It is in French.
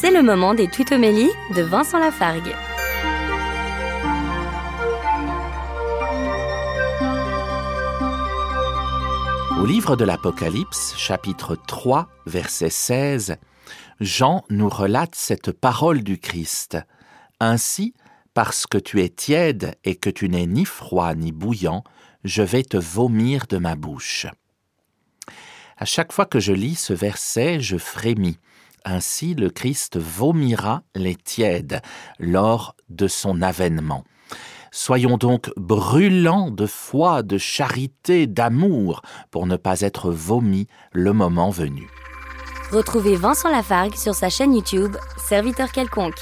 C'est le moment des tutomélies de Vincent Lafargue. Au livre de l'Apocalypse, chapitre 3, verset 16, Jean nous relate cette parole du Christ. Ainsi, parce que tu es tiède et que tu n'es ni froid ni bouillant, je vais te vomir de ma bouche. À chaque fois que je lis ce verset, je frémis. Ainsi, le Christ vomira les tièdes lors de son avènement. Soyons donc brûlants de foi, de charité, d'amour, pour ne pas être vomis le moment venu. Retrouvez Vincent Lafargue sur sa chaîne YouTube, Serviteur quelconque.